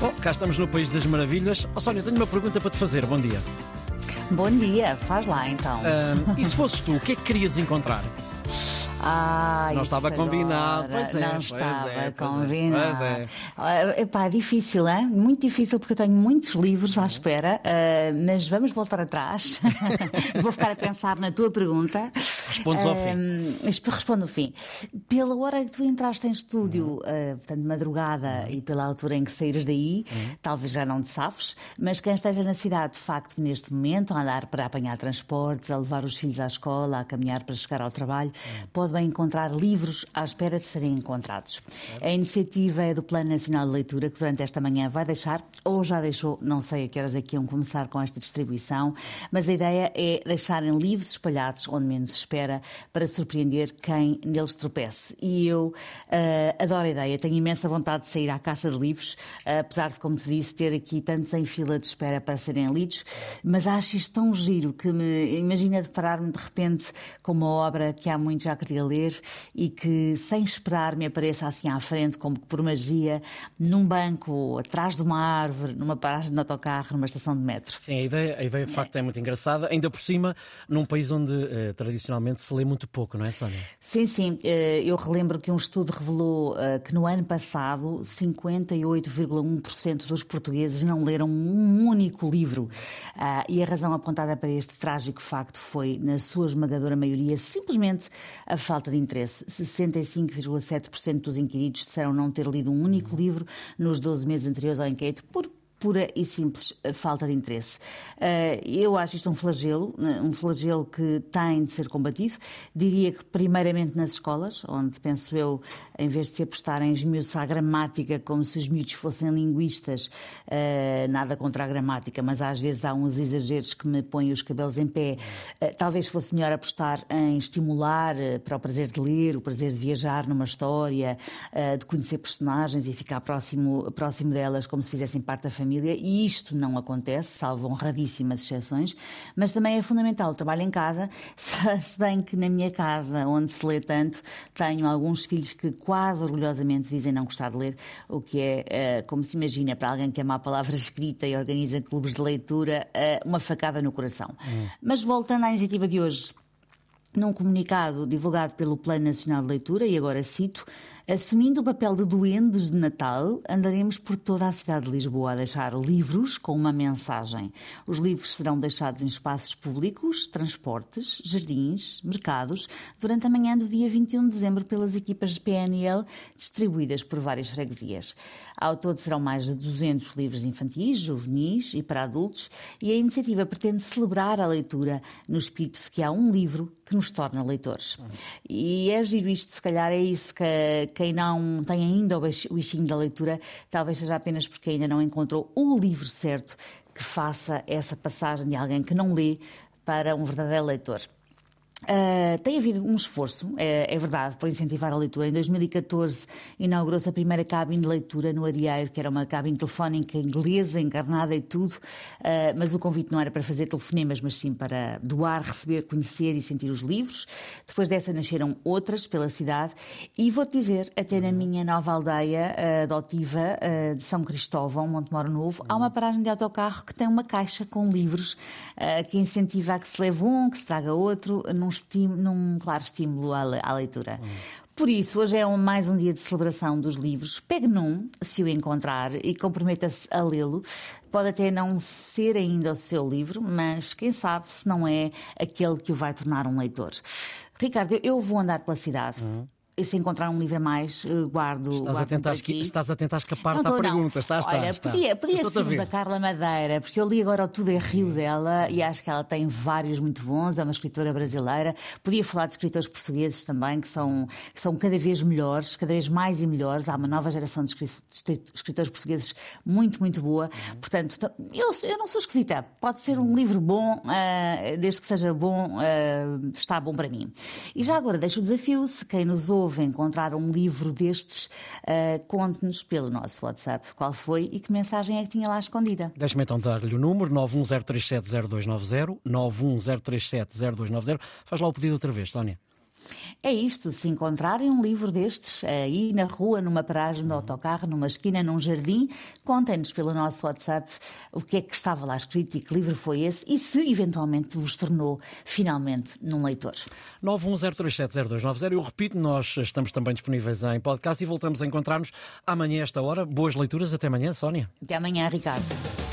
Bom, cá estamos no País das Maravilhas. Oh, Sónia, tenho uma pergunta para te fazer. Bom dia. Bom dia, faz lá então. e se fosses tu, o que é que querias encontrar? Ah, não estava combinado, pois é. Não pois estava é, pois combinado. É, pois é. Epá, é difícil, hein? muito difícil porque eu tenho muitos livros à espera, uh, mas vamos voltar atrás. Vou ficar a pensar na tua pergunta. Respondes ao fim. Respondo ao fim. Pela hora que tu entraste em estúdio, uhum. uh, portanto, madrugada uhum. e pela altura em que saíres daí, uhum. talvez já não te safes, mas quem esteja na cidade, de facto, neste momento, a andar para apanhar transportes, a levar os filhos à escola, a caminhar para chegar ao trabalho, pode bem encontrar livros à espera de serem encontrados. A iniciativa é do Plano Nacional de Leitura, que durante esta manhã vai deixar, ou já deixou, não sei a que horas aqui é iam começar com esta distribuição, mas a ideia é deixarem livros espalhados onde menos se espera para surpreender quem neles tropece. E eu uh, adoro a ideia, tenho imensa vontade de sair à caça de livros, uh, apesar de, como te disse, ter aqui tantos em fila de espera para serem lidos, mas acho isto tão giro que me imagina deparar-me de repente com uma obra que há muito já queria ler e que, sem esperar, me apareça assim à frente, como por magia, num banco, atrás de uma árvore, numa paragem de autocarro, numa estação de metro. Sim, a ideia, a ideia de facto é muito engraçada, ainda por cima, num país onde uh, tradicionalmente se lê muito pouco, não é, Sónia? Sim, sim. Eh, eu relembro que um estudo revelou eh, que no ano passado 58,1% dos portugueses não leram um único livro. Ah, e a razão apontada para este trágico facto foi, na sua esmagadora maioria, simplesmente a falta de interesse. 65,7% dos inquiridos disseram não ter lido um único livro nos 12 meses anteriores ao inquérito por pura e simples eh, falta de interesse. Eh, eu acho isto um flagelo, eh, um flagelo que tem de ser combatido. Diria que, primeiramente, nas escolas, onde, penso eu, em vez de se apostar em esmiuçar a gramática como se os miúdos fossem linguistas, nada contra a gramática, mas às vezes há uns exageros que me põem os cabelos em pé. Talvez fosse melhor apostar em estimular para o prazer de ler, o prazer de viajar numa história, de conhecer personagens e ficar próximo, próximo delas como se fizessem parte da família família, e isto não acontece, salvo honradíssimas exceções, mas também é fundamental o trabalho em casa, se bem que na minha casa, onde se lê tanto, tenho alguns filhos que quase orgulhosamente dizem não gostar de ler, o que é, eh, como se imagina, para alguém que ama a palavra escrita e organiza clubes de leitura, eh, uma facada no coração. Hum. Mas voltando à iniciativa de hoje, num comunicado divulgado pelo Plano Nacional de Leitura, e agora cito, assumindo o papel de duendes de Natal, andaremos por toda a cidade de Lisboa a deixar livros com uma mensagem. Os livros serão deixados em espaços públicos, transportes, jardins, mercados, durante a manhã do dia 21 de dezembro pelas equipas de PNL distribuídas por várias freguesias. Ao todo serão mais de 200 livros infantis, juvenis e para adultos, e a iniciativa pretende celebrar a leitura no espírito de que há um livro que nos torna leitores. E é giro isto, se calhar é isso que quem não tem ainda o bichinho da leitura, talvez seja apenas porque ainda não encontrou o livro certo que faça essa passagem de alguém que não lê para um verdadeiro leitor. Uh, tem havido um esforço, é, é, verdade, por incentivar a leitura. Em 2014 inaugurou-se a primeira cabine de leitura no Arieiro, que era uma cabine telefónica inglesa, encarnada e tudo, uh, mas o convite não era para fazer telefonemas, mas sim para doar, receber, conhecer e sentir os livros. Depois dessa nasceram outras pela cidade e vou-te dizer, até na minha nova aldeia uh, adotiva de São Cristóvão, Montemoro Novo, há uma paragem de autocarro que tem uma caixa com livros que incentiva a que se leve um, que se traga outro, num, estímulo, num claro estímulo à, à leitura. Hum. Por isso, hoje é um, mais um dia de celebração dos livros. Pegue num, se o encontrar, e comprometa-se a lê-lo. Pode até não ser ainda o seu livro, mas quem sabe se não é aquele que o vai tornar um leitor. Ricardo, eu vou andar pela cidade. Uhum se encontrar um livro a mais, eh, guardo. Estás, guardo a, tentar, estás a tentar escapar-te à pergunta. Estás, Olha, estás, podia, podia ser da Carla Madeira, porque eu li agora o Tudo é Rio dela e acho que ela tem vários muito bons. É uma escritora brasileira. Podia falar de escritores portugueses também, que são, que são cada vez melhores, cada vez mais e melhores. Há uma nova geração de escritores portugueses muito, muito boa. Portanto, eu, eu não sou esquisita. Pode ser um livro bom, uh, desde que seja bom, uh, está bom para mim. E já agora deixo o desafio, se quem nos ouve ouve encontrar um livro destes, uh, conte-nos pelo nosso WhatsApp qual foi e que mensagem é que tinha lá escondida. Deixe-me então dar-lhe o número 910370290, 910370290. Faz lá o pedido outra vez, Sónia. É isto, se encontrarem um livro destes aí na rua, numa paragem de autocarro, numa esquina, num jardim, contem-nos pelo nosso WhatsApp o que é que estava lá escrito e que livro foi esse e se eventualmente vos tornou finalmente num leitor. 910370290. Eu repito, nós estamos também disponíveis em podcast e voltamos a encontrar-nos amanhã a esta hora. Boas leituras, até amanhã, Sónia. Até amanhã, Ricardo.